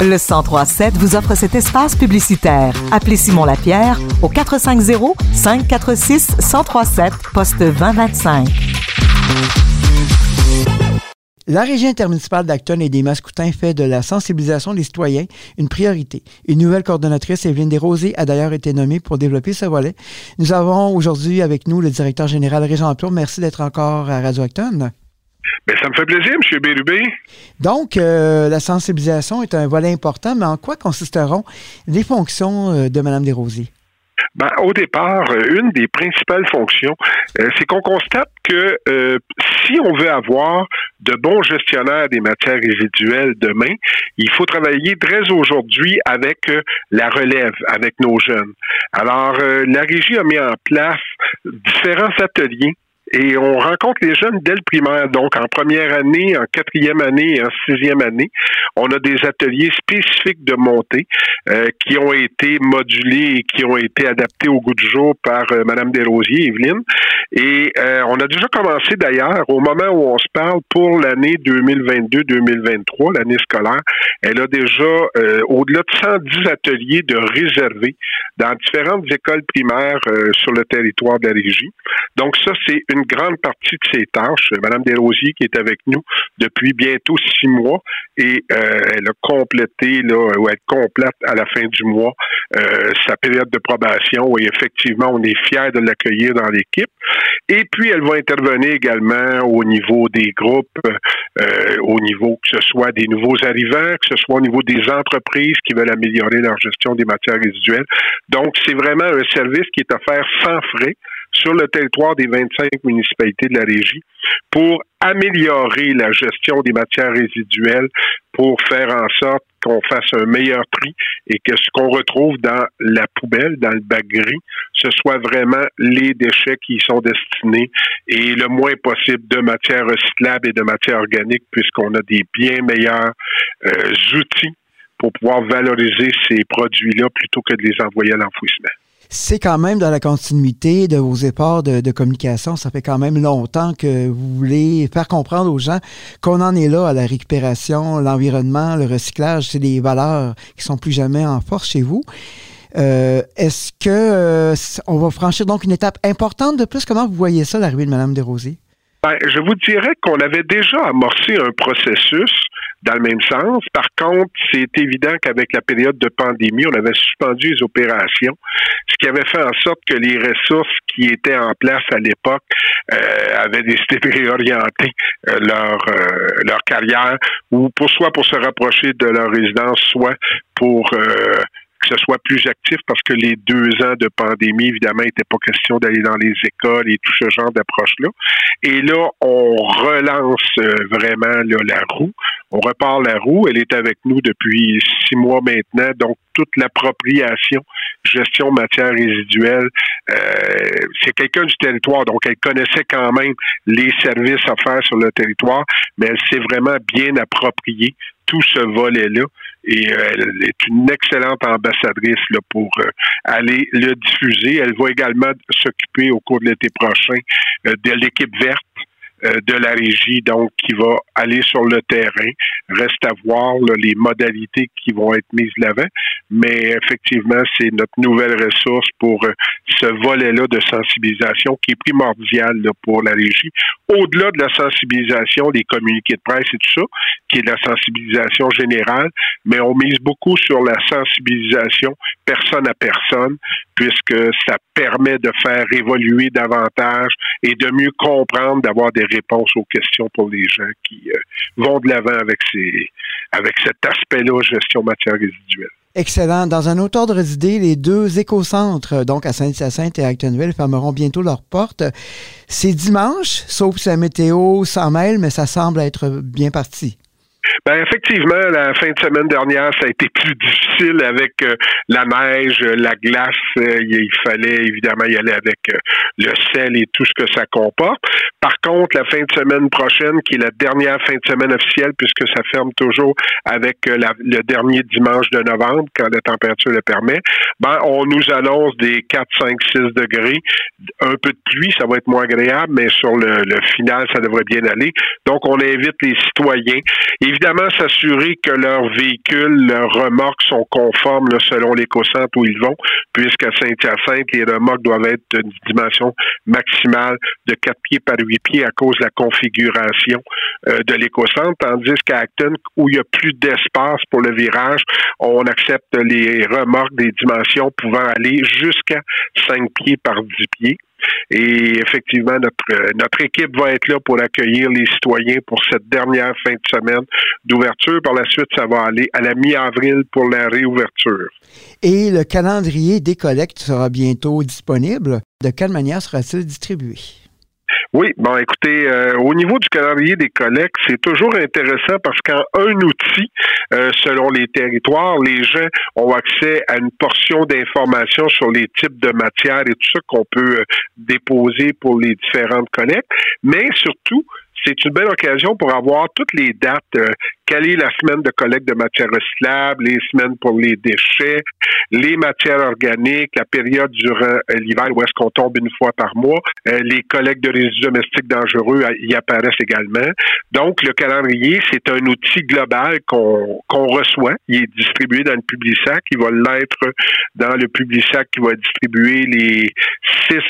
Le 1037 vous offre cet espace publicitaire. Appelez Simon Lapierre au 450 546 1037 poste 2025. La régie intermunicipale d'Acton et des Mascoutins fait de la sensibilisation des citoyens une priorité. Une nouvelle coordonnatrice, Evelyne Desrosiers, a d'ailleurs été nommée pour développer ce volet. Nous avons aujourd'hui avec nous le directeur général Régent Emploi. Merci d'être encore à Radio Acton. Bien, ça me fait plaisir, M. Bérubé. Donc, euh, la sensibilisation est un volet important, mais en quoi consisteront les fonctions euh, de Mme Desrosiers? Ben, au départ, euh, une des principales fonctions, euh, c'est qu'on constate que euh, si on veut avoir de bons gestionnaires des matières résiduelles demain, il faut travailler dès aujourd'hui avec la relève, avec nos jeunes. Alors, la régie a mis en place différents ateliers et on rencontre les jeunes dès le primaire. Donc, en première année, en quatrième année et en sixième année, on a des ateliers spécifiques de montée euh, qui ont été modulés et qui ont été adaptés au goût du jour par euh, Madame Desrosiers, Evelyne. Et euh, on a déjà commencé d'ailleurs, au moment où on se parle, pour l'année 2022-2023, l'année scolaire, elle a déjà au-delà de 110 ateliers de réservés dans différentes écoles primaires sur le territoire de la régie. Donc ça, c'est une grande partie de ses tâches. Madame Desrosiers qui est avec nous depuis bientôt six mois et euh, elle a complété là, ou elle complète à la fin du mois euh, sa période de probation et effectivement on est fiers de l'accueillir dans l'équipe. Et puis elle va intervenir également au niveau des groupes, euh, au niveau que ce soit des nouveaux arrivants, que ce soit au niveau des entreprises qui veulent améliorer leur gestion des matières résiduelles. Donc c'est vraiment un service qui est offert sans frais sur le territoire des 25 municipalités de la régie pour améliorer la gestion des matières résiduelles, pour faire en sorte qu'on fasse un meilleur prix et que ce qu'on retrouve dans la poubelle, dans le bac gris, ce soit vraiment les déchets qui y sont destinés et le moins possible de matières recyclables et de matières organiques puisqu'on a des bien meilleurs euh, outils pour pouvoir valoriser ces produits-là plutôt que de les envoyer à l'enfouissement c'est quand même dans la continuité de vos efforts de, communication. Ça fait quand même longtemps que vous voulez faire comprendre aux gens qu'on en est là à la récupération, l'environnement, le recyclage. C'est des valeurs qui sont plus jamais en force chez vous. Euh, est-ce que euh, on va franchir donc une étape importante de plus? Comment vous voyez ça, l'arrivée de Mme Desrosiers? Ben, je vous dirais qu'on avait déjà amorcé un processus dans le même sens. Par contre, c'est évident qu'avec la période de pandémie, on avait suspendu les opérations, ce qui avait fait en sorte que les ressources qui étaient en place à l'époque euh, avaient décidé de réorienter euh, leur, euh, leur carrière, ou pour soit pour se rapprocher de leur résidence, soit pour que ce soit plus actif parce que les deux ans de pandémie, évidemment, il n'était pas question d'aller dans les écoles et tout ce genre d'approche-là. Et là, on relance euh, vraiment la roue. On repart la roue. Elle est avec nous depuis six mois maintenant. Donc, toute l'appropriation, gestion matière résiduelle, euh, c'est quelqu'un du territoire. Donc, elle connaissait quand même les services à faire sur le territoire, mais elle s'est vraiment bien appropriée tout ce volet-là. Et euh, elle est une excellente ambassadrice pour euh, aller le diffuser. Elle va également s'occuper au cours de l'été prochain euh, de l'équipe verte de la régie, donc qui va aller sur le terrain. Reste à voir les modalités qui vont être mises l'avant, mais effectivement, c'est notre nouvelle ressource pour euh, ce volet-là de sensibilisation qui est primordial pour la régie. Au-delà de la sensibilisation, des communiqués de presse et tout ça, qui est de la sensibilisation générale, mais on mise beaucoup sur la sensibilisation personne à personne, puisque ça permet de faire évoluer davantage et de mieux comprendre, d'avoir des réponses aux questions pour les gens qui euh, vont de l'avant avec, ces, avec cet aspect-là, gestion matière résiduelle. Excellent. Dans un autre ordre d'idée, les deux écocentres, donc à Saint-Hyacinthe et à Actonville, fermeront bientôt leurs portes. C'est dimanche, sauf si la météo s'en mêle, mais ça semble être bien parti. Ben effectivement, la fin de semaine dernière, ça a été plus difficile avec euh, la neige, la glace. Euh, il fallait évidemment y aller avec euh, le sel et tout ce que ça comporte. Par contre, la fin de semaine prochaine, qui est la dernière fin de semaine officielle, puisque ça ferme toujours avec le dernier dimanche de novembre, quand la température le permet, ben on nous annonce des 4, 5, 6 degrés, un peu de pluie, ça va être moins agréable, mais sur le, final, ça devrait bien aller. Donc, on invite les citoyens. Évidemment, s'assurer que leurs véhicules, leurs remorques sont conformes selon l'éco-centre où ils vont, puisqu'à Saint-Hyacinthe, les remorques doivent être d'une dimension maximale de 4 pieds par 8 pieds à cause de la configuration euh, de l'éco-centre, tandis qu'à Acton, où il y a plus d'espace pour le virage, on accepte les remorques des dimensions pouvant aller jusqu'à 5 pieds par 10 pieds. Et effectivement, notre, notre équipe va être là pour accueillir les citoyens pour cette dernière fin de semaine d'ouverture. Par la suite, ça va aller à la mi-avril pour la réouverture. Et le calendrier des collectes sera bientôt disponible. De quelle manière sera-t-il distribué? Oui, bon, écoutez, euh, au niveau du calendrier des collectes, c'est toujours intéressant parce qu'en un outil, euh, selon les territoires, les gens ont accès à une portion d'informations sur les types de matières et tout ça qu'on peut euh, déposer pour les différentes collectes, mais surtout, c'est une belle occasion pour avoir toutes les dates. Euh, quelle est la semaine de collecte de matières recyclables, les semaines pour les déchets, les matières organiques, la période durant euh, l'hiver où est-ce qu'on tombe une fois par mois, euh, les collectes de résidus domestiques dangereux y apparaissent également. Donc, le calendrier, c'est un outil global qu'on reçoit. Il est distribué dans le Publisac. Il va l'être dans le Publisac qui va distribuer les 6-7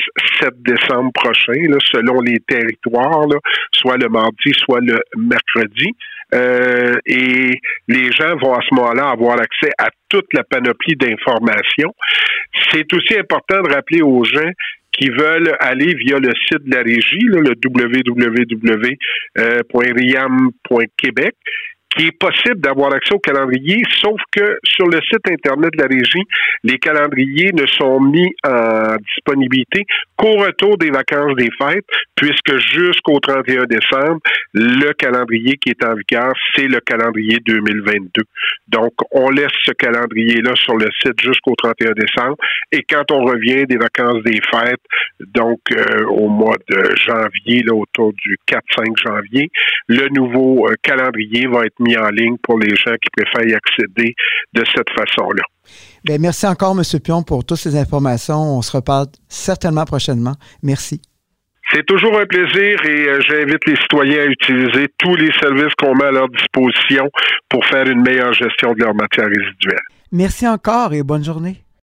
décembre prochains, selon les territoires, soit le mardi, soit le mercredi. Euh, et les gens vont à ce moment-là avoir accès à toute la panoplie d'informations. C'est aussi important de rappeler aux gens qui veulent aller via le site de la régie, le www.riam.québec, qui est possible d'avoir accès au calendrier, sauf que sur le site Internet de la régie, les calendriers ne sont mis en disponibilité qu'au retour des vacances des fêtes, puisque jusqu'au 31 décembre, le calendrier qui est en vigueur, c'est le calendrier 2022. Donc, on laisse ce calendrier-là sur le site jusqu'au 31 décembre, et quand on revient des vacances des fêtes, donc euh, au mois de janvier, là, autour du 4-5 janvier, le nouveau euh, calendrier va être mis en ligne pour les gens qui préfèrent y accéder de cette façon-là. Bien, merci encore, M. Pion, pour toutes ces informations. On se reparle certainement prochainement. Merci. C'est toujours un plaisir et euh, j'invite les citoyens à utiliser tous les services qu'on met à leur disposition pour faire une meilleure gestion de leurs matières résiduelles. Merci encore et bonne journée.